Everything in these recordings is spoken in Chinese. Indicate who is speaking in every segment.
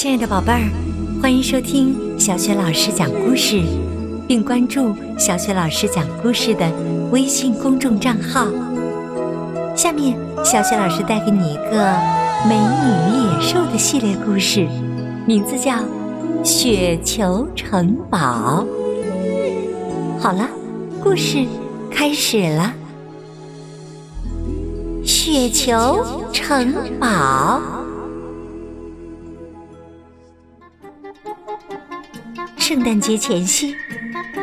Speaker 1: 亲爱的宝贝儿，欢迎收听小雪老师讲故事，并关注小雪老师讲故事的微信公众账号。下面，小雪老师带给你一个美女野兽的系列故事，名字叫《雪球城堡》。好了，故事开始了。雪球城堡。圣诞节前夕，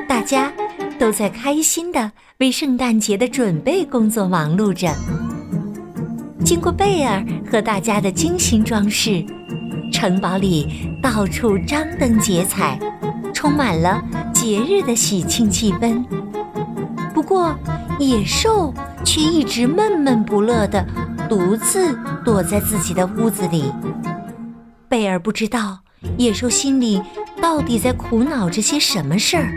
Speaker 1: 大家都在开心的为圣诞节的准备工作忙碌着。经过贝尔和大家的精心装饰，城堡里到处张灯结彩，充满了节日的喜庆气氛。不过，野兽。却一直闷闷不乐地独自躲在自己的屋子里。贝尔不知道野兽心里到底在苦恼着些什么事儿。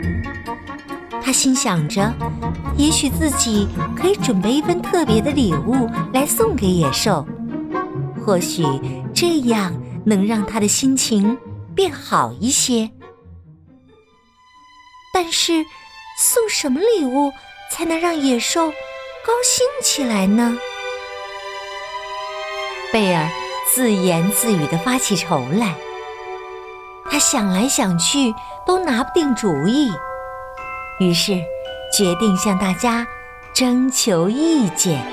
Speaker 1: 他心想着，也许自己可以准备一份特别的礼物来送给野兽，或许这样能让他的心情变好一些。但是，送什么礼物才能让野兽？高兴起来呢？贝尔自言自语地发起愁来。他想来想去都拿不定主意，于是决定向大家征求意见。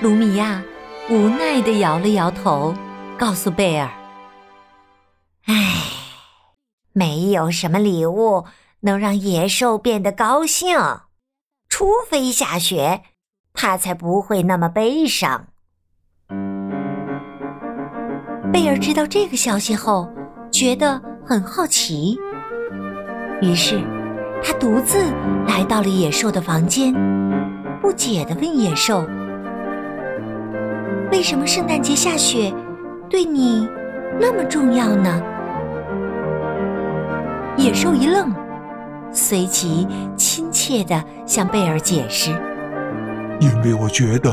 Speaker 1: 卢米亚无奈地摇了摇头，告诉贝尔：“唉，没有什么礼物能让野兽变得高兴。”除非下雪，他才不会那么悲伤。贝尔知道这个消息后，觉得很好奇，于是他独自来到了野兽的房间，不解地问野兽：“为什么圣诞节下雪对你那么重要呢？”野兽一愣。随即亲切地向贝尔解释：“
Speaker 2: 因为我觉得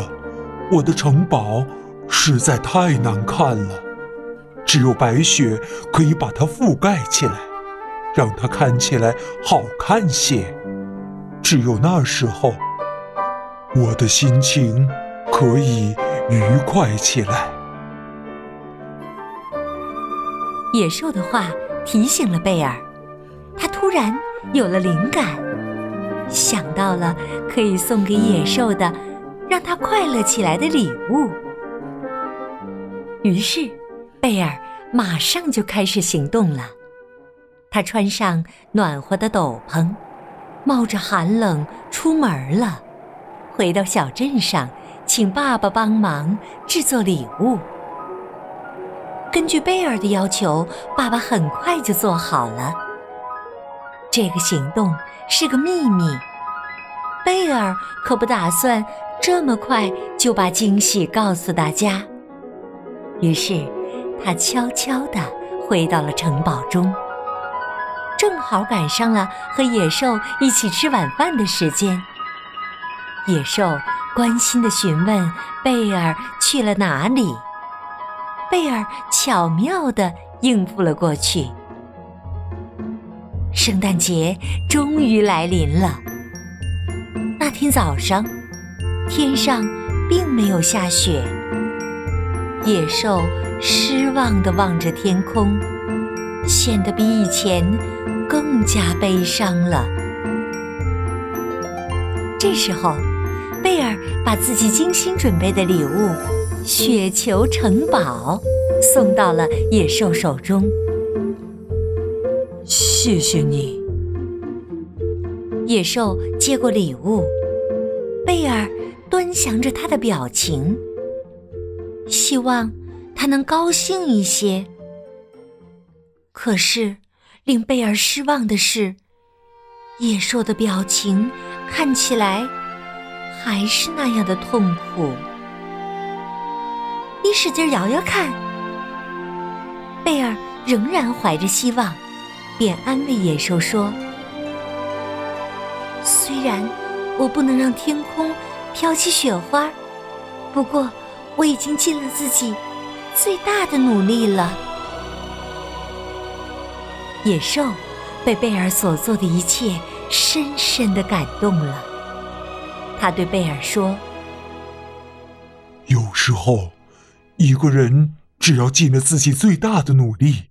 Speaker 2: 我的城堡实在太难看了，只有白雪可以把它覆盖起来，让它看起来好看些。只有那时候，我的心情可以愉快起来。”
Speaker 1: 野兽的话提醒了贝尔，他突然。有了灵感，想到了可以送给野兽的，让它快乐起来的礼物。于是，贝尔马上就开始行动了。他穿上暖和的斗篷，冒着寒冷出门了。回到小镇上，请爸爸帮忙制作礼物。根据贝尔的要求，爸爸很快就做好了。这个行动是个秘密，贝尔可不打算这么快就把惊喜告诉大家。于是，他悄悄地回到了城堡中，正好赶上了和野兽一起吃晚饭的时间。野兽关心地询问贝尔去了哪里，贝尔巧妙地应付了过去。圣诞节终于来临了。那天早上，天上并没有下雪。野兽失望地望着天空，显得比以前更加悲伤了。这时候，贝尔把自己精心准备的礼物——雪球城堡，送到了野兽手中。
Speaker 2: 谢谢你，
Speaker 1: 野兽接过礼物，贝尔端详着他的表情，希望他能高兴一些。可是，令贝尔失望的是，野兽的表情看起来还是那样的痛苦。你使劲摇摇看，贝尔仍然怀着希望。便安慰野兽说：“虽然我不能让天空飘起雪花，不过我已经尽了自己最大的努力了。野兽被贝尔所做的一切深深的感动了，他对贝尔说：“
Speaker 2: 有时候，一个人只要尽了自己最大的努力，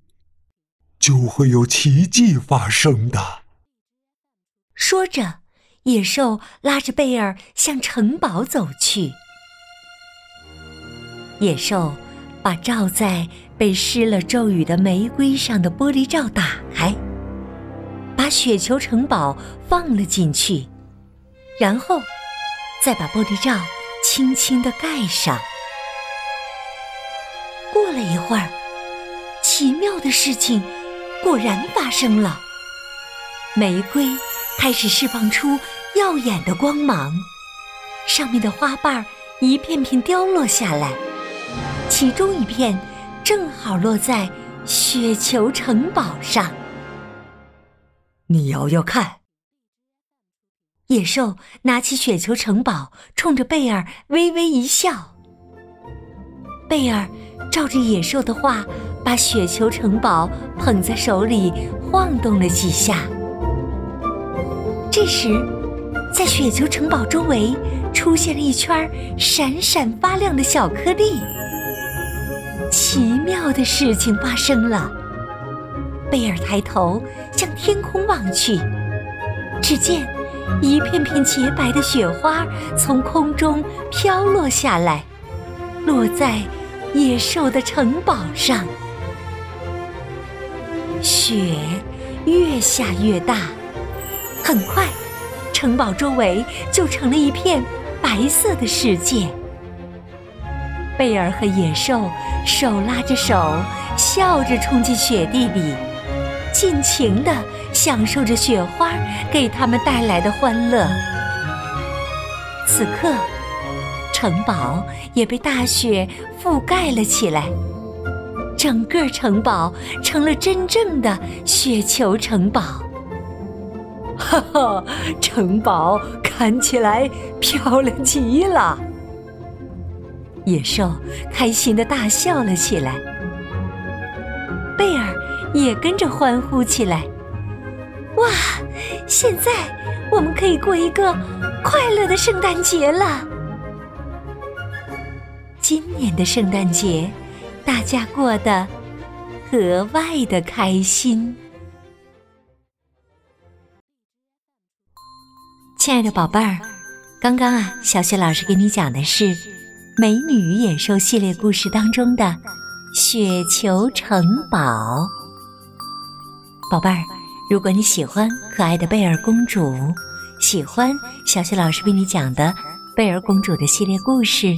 Speaker 2: 就会有奇迹发生的。”
Speaker 1: 说着，野兽拉着贝尔向城堡走去。野兽把罩在被施了咒语的玫瑰上的玻璃罩打开，把雪球城堡放了进去，然后再把玻璃罩轻轻地盖上。过了一会儿，奇妙的事情果然发生了，玫瑰开始释放出耀眼的光芒，上面的花瓣一片片凋落下来。其中一片正好落在雪球城堡上。你摇摇看。野兽拿起雪球城堡，冲着贝尔微微一笑。贝尔照着野兽的话，把雪球城堡捧在手里晃动了几下。这时，在雪球城堡周围出现了一圈闪闪发亮的小颗粒。奇妙的事情发生了。贝尔抬头向天空望去，只见一片片洁白的雪花从空中飘落下来，落在野兽的城堡上。雪越下越大，很快，城堡周围就成了一片白色的世界。贝尔和野兽手拉着手，笑着冲进雪地里，尽情地享受着雪花给他们带来的欢乐。此刻，城堡也被大雪覆盖了起来，整个城堡成了真正的雪球城堡。哈哈，城堡看起来漂亮极了。野兽开心的大笑了起来，贝尔也跟着欢呼起来。哇！现在我们可以过一个快乐的圣诞节了。今年的圣诞节，大家过得格外的开心。亲爱的宝贝儿，刚刚啊，小雪老师给你讲的是。《美女与野兽》系列故事当中的雪球城堡，宝贝儿，如果你喜欢可爱的贝尔公主，喜欢小雪老师为你讲的贝尔公主的系列故事，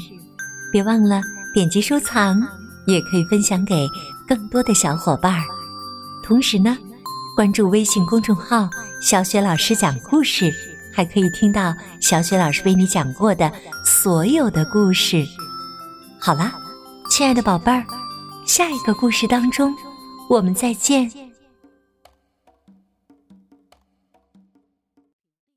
Speaker 1: 别忘了点击收藏，也可以分享给更多的小伙伴儿。同时呢，关注微信公众号“小雪老师讲故事”。还可以听到小雪老师为你讲过的所有的故事。好啦，亲爱的宝贝儿，下一个故事当中，我们再见。